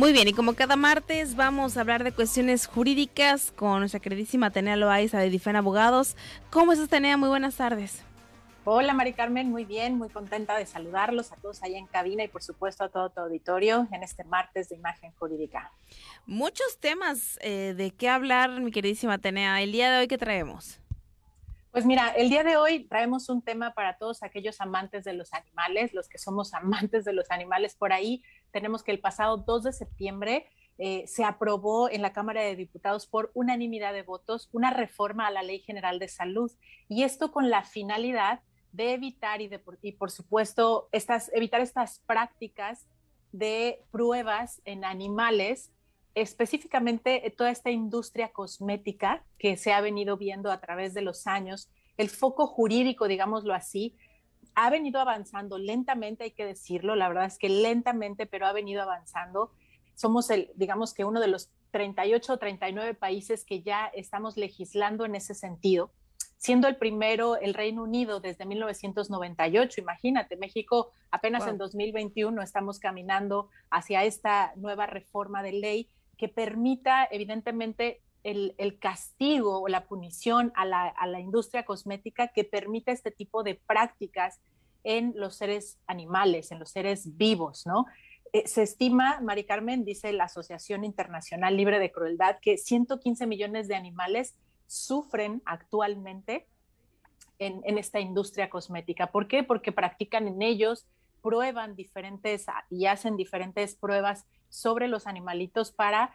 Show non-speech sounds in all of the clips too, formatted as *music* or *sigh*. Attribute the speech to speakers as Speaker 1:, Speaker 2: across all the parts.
Speaker 1: Muy bien, y como cada martes vamos a hablar de cuestiones jurídicas con nuestra queridísima Atenea Loaiza de Difen Abogados. ¿Cómo estás, Atenea? Muy buenas tardes.
Speaker 2: Hola, Mari Carmen, muy bien, muy contenta de saludarlos a todos allá en cabina y por supuesto a todo tu auditorio en este martes de imagen jurídica.
Speaker 1: Muchos temas eh, de qué hablar, mi queridísima Atenea. El día de hoy, ¿qué traemos?
Speaker 2: Pues mira, el día de hoy traemos un tema para todos aquellos amantes de los animales, los que somos *laughs* amantes de los animales por ahí. Tenemos que el pasado 2 de septiembre eh, se aprobó en la Cámara de Diputados por unanimidad de votos una reforma a la Ley General de Salud y esto con la finalidad de evitar y, y por supuesto estas, evitar estas prácticas de pruebas en animales específicamente eh, toda esta industria cosmética que se ha venido viendo a través de los años, el foco jurídico, digámoslo así, ha venido avanzando lentamente, hay que decirlo, la verdad es que lentamente, pero ha venido avanzando. Somos el, digamos que uno de los 38 o 39 países que ya estamos legislando en ese sentido, siendo el primero el Reino Unido desde 1998. Imagínate, México apenas en 2021 estamos caminando hacia esta nueva reforma de ley que permita evidentemente el, castigo o la punición a la, industria cosmética que permita este tipo de prácticas en los seres animales, en los seres vivos, ¿no? Eh, se estima, Mari Carmen, dice la Asociación Internacional Libre de Crueldad, que 115 millones de animales sufren actualmente en, en, esta industria cosmética. ¿Por qué? Porque practican en ellos, prueban diferentes y hacen diferentes pruebas sobre los animalitos para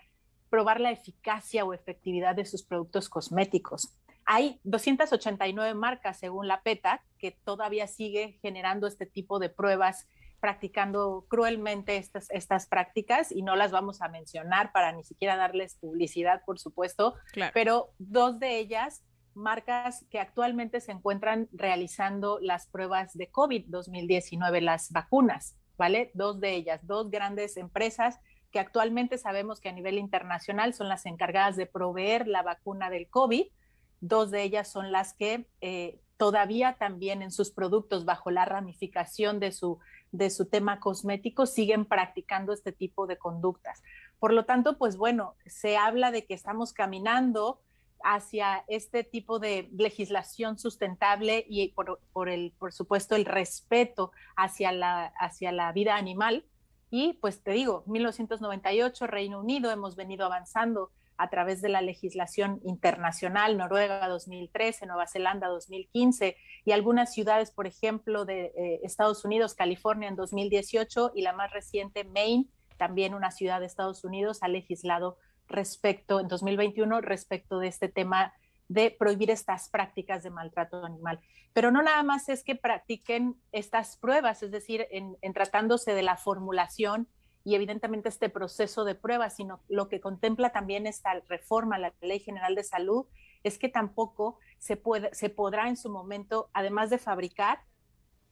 Speaker 2: probar la eficacia o efectividad de sus productos cosméticos. Hay 289 marcas, según la PETA, que todavía sigue generando este tipo de pruebas, practicando cruelmente estas, estas prácticas y no las vamos a mencionar para ni siquiera darles publicidad, por supuesto, pero dos de ellas, marcas que actualmente se encuentran realizando las pruebas de COVID-2019, las vacunas. ¿vale? Dos de ellas, dos grandes empresas que actualmente sabemos que a nivel internacional son las encargadas de proveer la vacuna del COVID. Dos de ellas son las que eh, todavía también en sus productos, bajo la ramificación de su, de su tema cosmético, siguen practicando este tipo de conductas. Por lo tanto, pues bueno, se habla de que estamos caminando hacia este tipo de legislación sustentable y por, el, por supuesto, el respeto hacia la, hacia la vida animal. Y pues te digo, 1998, Reino Unido, hemos venido avanzando a través de la legislación internacional, Noruega 2013, Nueva Zelanda 2015 y algunas ciudades, por ejemplo, de eh, Estados Unidos, California en 2018 y la más reciente, Maine, también una ciudad de Estados Unidos, ha legislado respecto, en 2021, respecto de este tema de prohibir estas prácticas de maltrato animal. Pero no nada más es que practiquen estas pruebas, es decir, en, tratándose de la formulación y evidentemente este proceso de pruebas, sino lo que contempla también esta reforma la Ley General de Salud es que tampoco se, puede, se podrá en su momento, además de fabricar,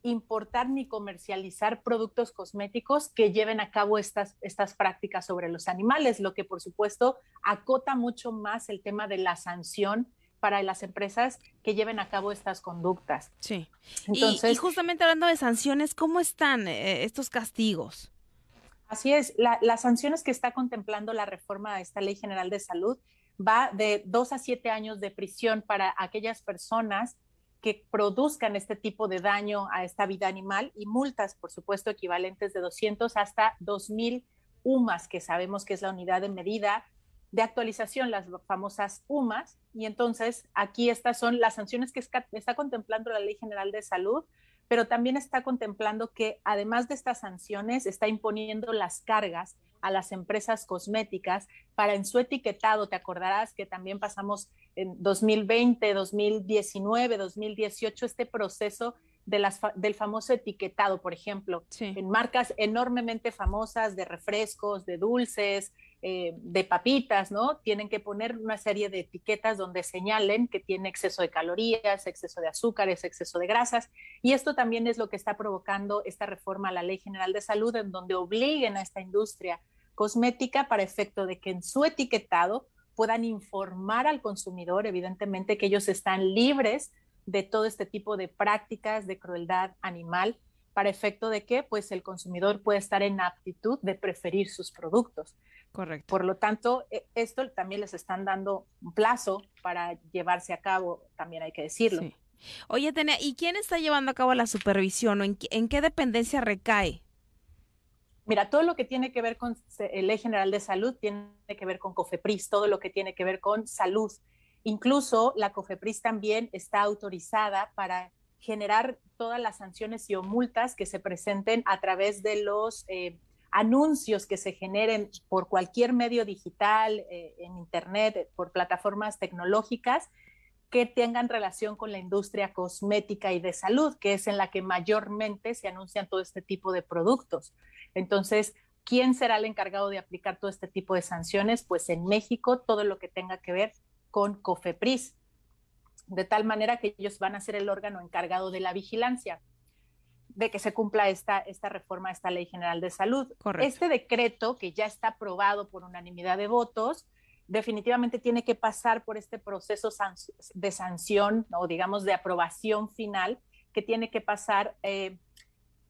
Speaker 2: importar ni comercializar productos cosméticos que lleven a cabo estas, estas prácticas sobre los animales, lo que por supuesto acota mucho más el tema de la sanción para las empresas que lleven a cabo estas conductas.
Speaker 1: Sí. Entonces, y, justamente hablando de sanciones, ¿cómo están eh, estos castigos?
Speaker 2: Así es, las sanciones que está contemplando la reforma a esta Ley General de Salud va de dos a siete años de prisión para aquellas personas que produzcan este tipo de daño a esta vida animal y multas, por supuesto, equivalentes de 200 hasta 2.000 UMAS, que sabemos que es la unidad de medida de actualización, las famosas UMAS. Y entonces aquí estas son las sanciones que está contemplando la Ley General de Salud, pero también está contemplando que además de estas sanciones, está imponiendo las cargas a las empresas cosméticas para en su etiquetado, te acordarás que también pasamos en 2020, 2019, 2018 este proceso de las, del famoso etiquetado, por ejemplo, en marcas enormemente famosas de refrescos, de dulces, eh, de papitas, ¿no? Tienen que poner una serie de etiquetas donde señalen que tiene exceso de calorías, exceso de azúcares, exceso de grasas. Y esto también es lo que está provocando esta reforma a la Ley General de Salud, en donde obliguen a esta industria cosmética para efecto de que en su etiquetado puedan informar al consumidor, evidentemente, que ellos están libres de todo este tipo de prácticas de crueldad animal para efecto de que pues el consumidor puede estar en aptitud de preferir sus productos.
Speaker 1: Correcto.
Speaker 2: Por lo tanto, e, esto también les están dando un plazo para llevarse a cabo, también hay que decirlo.
Speaker 1: Oye, Tenia, ¿y quién está llevando a cabo la supervisión o en, en qué dependencia recae?
Speaker 2: Mira, todo lo que tiene que ver con Ley General de Salud tiene que ver con COFEPRIS, todo lo que tiene que ver con salud. Incluso la COFEPRIS también está autorizada para generar todas las sanciones y o multas que se presenten a través de los eh, anuncios que se generen por cualquier medio digital, eh, en Internet, por plataformas tecnológicas que tengan relación con la industria cosmética y de salud, que es en la que mayormente se anuncian todo este tipo de productos. Entonces, ¿quién será el encargado de aplicar todo este tipo de sanciones? Pues en México, todo lo que tenga que ver con COFEPRIS, de tal manera que ellos van a ser el órgano encargado de la vigilancia de que se cumpla esta, esta reforma, esta ley general de salud. Este decreto, que ya está aprobado por unanimidad de votos, definitivamente tiene que pasar por este proceso de sanción o digamos de aprobación final que tiene que pasar eh,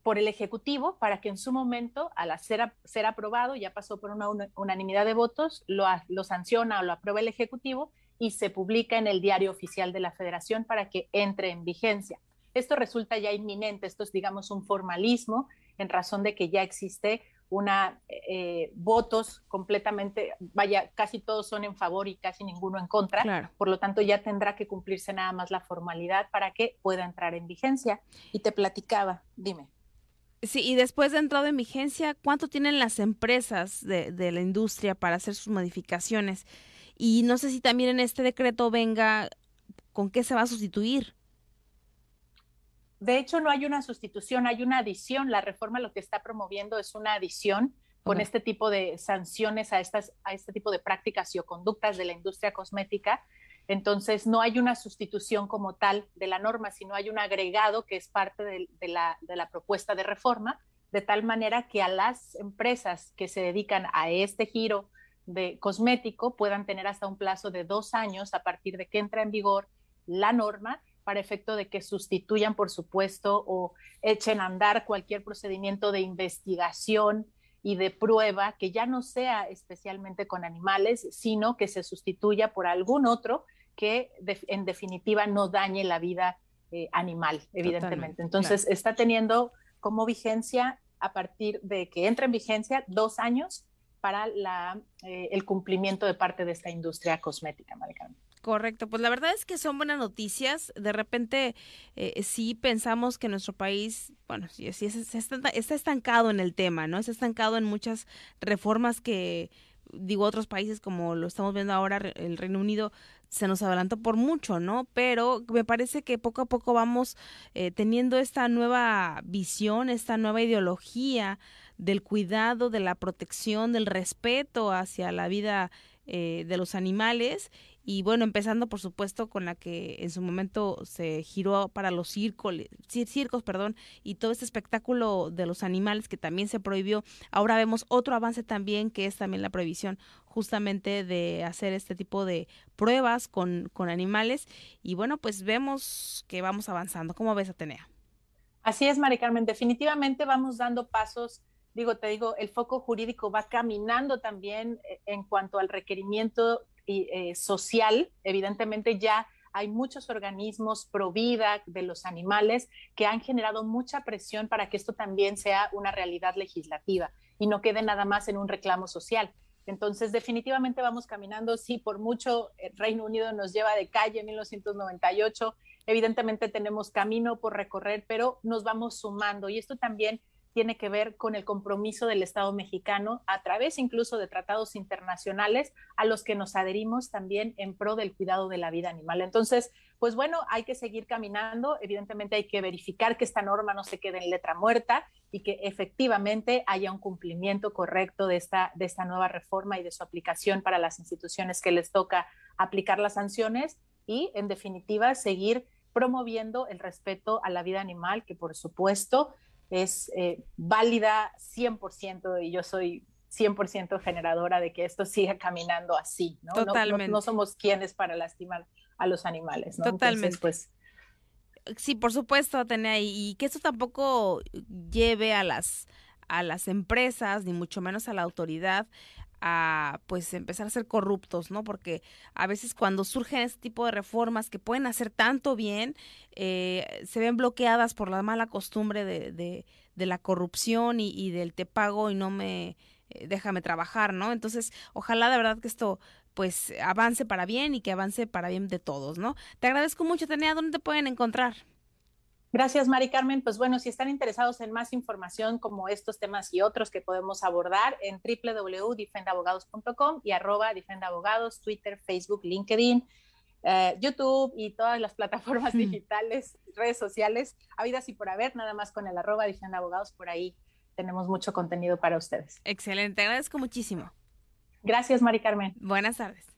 Speaker 2: por el Ejecutivo para que en su momento, al ser, ser aprobado, ya pasó por una, unanimidad de votos, lo, lo sanciona o lo aprueba el Ejecutivo y se publica en el diario oficial de la Federación para que entre en vigencia. Esto resulta ya inminente, esto es, digamos, un formalismo en razón de que ya existe una eh, votos completamente, vaya, casi todos son en favor y casi ninguno en contra. Por lo tanto, ya tendrá que cumplirse nada más la formalidad para que pueda entrar en vigencia. Y te platicaba, dime.
Speaker 1: Sí, y después de entrado en vigencia, ¿cuánto tienen las empresas de, de, la industria para hacer sus modificaciones? Y no sé si también en este decreto venga con qué se va a sustituir.
Speaker 2: De hecho, no hay una sustitución, hay una adición. La reforma lo que está promoviendo es una adición con este tipo de sanciones a, estas, a este tipo de prácticas y o conductas de la industria cosmética entonces, no hay una sustitución como tal de la norma, sino hay un agregado que es parte de, la, propuesta de reforma, de tal manera que a las empresas que se dedican a este giro de cosmético puedan tener hasta un plazo de dos años a partir de que entra en vigor la norma para efecto de que sustituyan, por supuesto, o echen a andar cualquier procedimiento de investigación y de prueba que ya no sea especialmente con animales, sino que se sustituya por algún otro que en definitiva no dañe la vida eh, animal, evidentemente. Entonces está teniendo como vigencia a partir de que entra en vigencia dos años para la, eh, el cumplimiento de parte de esta industria cosmética.
Speaker 1: Correcto, pues la verdad es que son buenas noticias. De repente eh, sí pensamos que nuestro país, bueno, sí, sí está, está, estancado en el tema, ¿no? Está estancado en muchas reformas que, digo, otros países como lo estamos viendo ahora, el Reino Unido, se nos adelantó por mucho, ¿no? Pero me parece que poco a poco vamos eh, teniendo esta nueva visión, esta nueva ideología del cuidado, de la protección, del respeto hacia la vida eh, de los animales y bueno, empezando por supuesto con la que en su momento se giró para los circos, circos, perdón, y todo este espectáculo de los animales que también se prohibió. Ahora vemos otro avance también que es también la prohibición justamente de hacer este tipo de pruebas con, con animales y bueno, pues vemos que vamos avanzando. ¿Cómo ves, Atenea?
Speaker 2: Así es, Mari Carmen, definitivamente vamos dando pasos digo, te digo, el foco jurídico va caminando también eh, en cuanto al requerimiento eh, social, evidentemente ya hay muchos organismos pro vida de los animales que han generado mucha presión para que esto también sea una realidad legislativa y no quede nada más en un reclamo social. Entonces, definitivamente vamos caminando. Sí, por mucho el Reino Unido nos lleva de calle en 1998. Evidentemente tenemos camino por recorrer, pero nos vamos sumando y esto también tiene que ver con el compromiso del Estado mexicano a través incluso de tratados internacionales a los que nos adherimos también en pro del cuidado de la vida animal. Entonces, pues bueno, hay que seguir caminando. Evidentemente hay que verificar que esta norma no se quede en letra muerta y que efectivamente haya un cumplimiento correcto de esta, de esta nueva reforma y de su aplicación para las instituciones que les toca aplicar las sanciones y, en definitiva, seguir promoviendo el respeto a la vida animal, que por supuesto es eh, válida 100% y yo soy 100% generadora de que esto siga caminando así, ¿no? Totalmente. No, somos quienes para lastimar a los animales, ¿no?
Speaker 1: Totalmente. pues, sí, por supuesto, Atenea, y que esto tampoco lleve a las a las empresas, ni mucho menos a la autoridad, a pues empezar a ser corruptos, ¿no? Porque a veces cuando surgen este tipo de reformas que pueden hacer tanto bien, eh, se ven bloqueadas por la mala costumbre de, de, de la corrupción y, del te pago y no me eh, déjame trabajar, ¿no? Entonces, ojalá de verdad que esto pues avance para bien y que avance para bien de todos, ¿no? Te agradezco mucho, Tenea, ¿dónde te pueden encontrar?
Speaker 2: Gracias, Mari Carmen. Pues bueno, si están interesados en más información como estos temas y otros que podemos abordar en www.defendabogados.com y arroba defendabogados, Twitter, Facebook, LinkedIn, eh, YouTube y todas las plataformas digitales, redes sociales, habidas y por haber, nada más con el arroba defendabogados, por ahí tenemos mucho contenido para ustedes.
Speaker 1: Excelente, agradezco muchísimo.
Speaker 2: Gracias, Mari Carmen.
Speaker 1: Buenas tardes.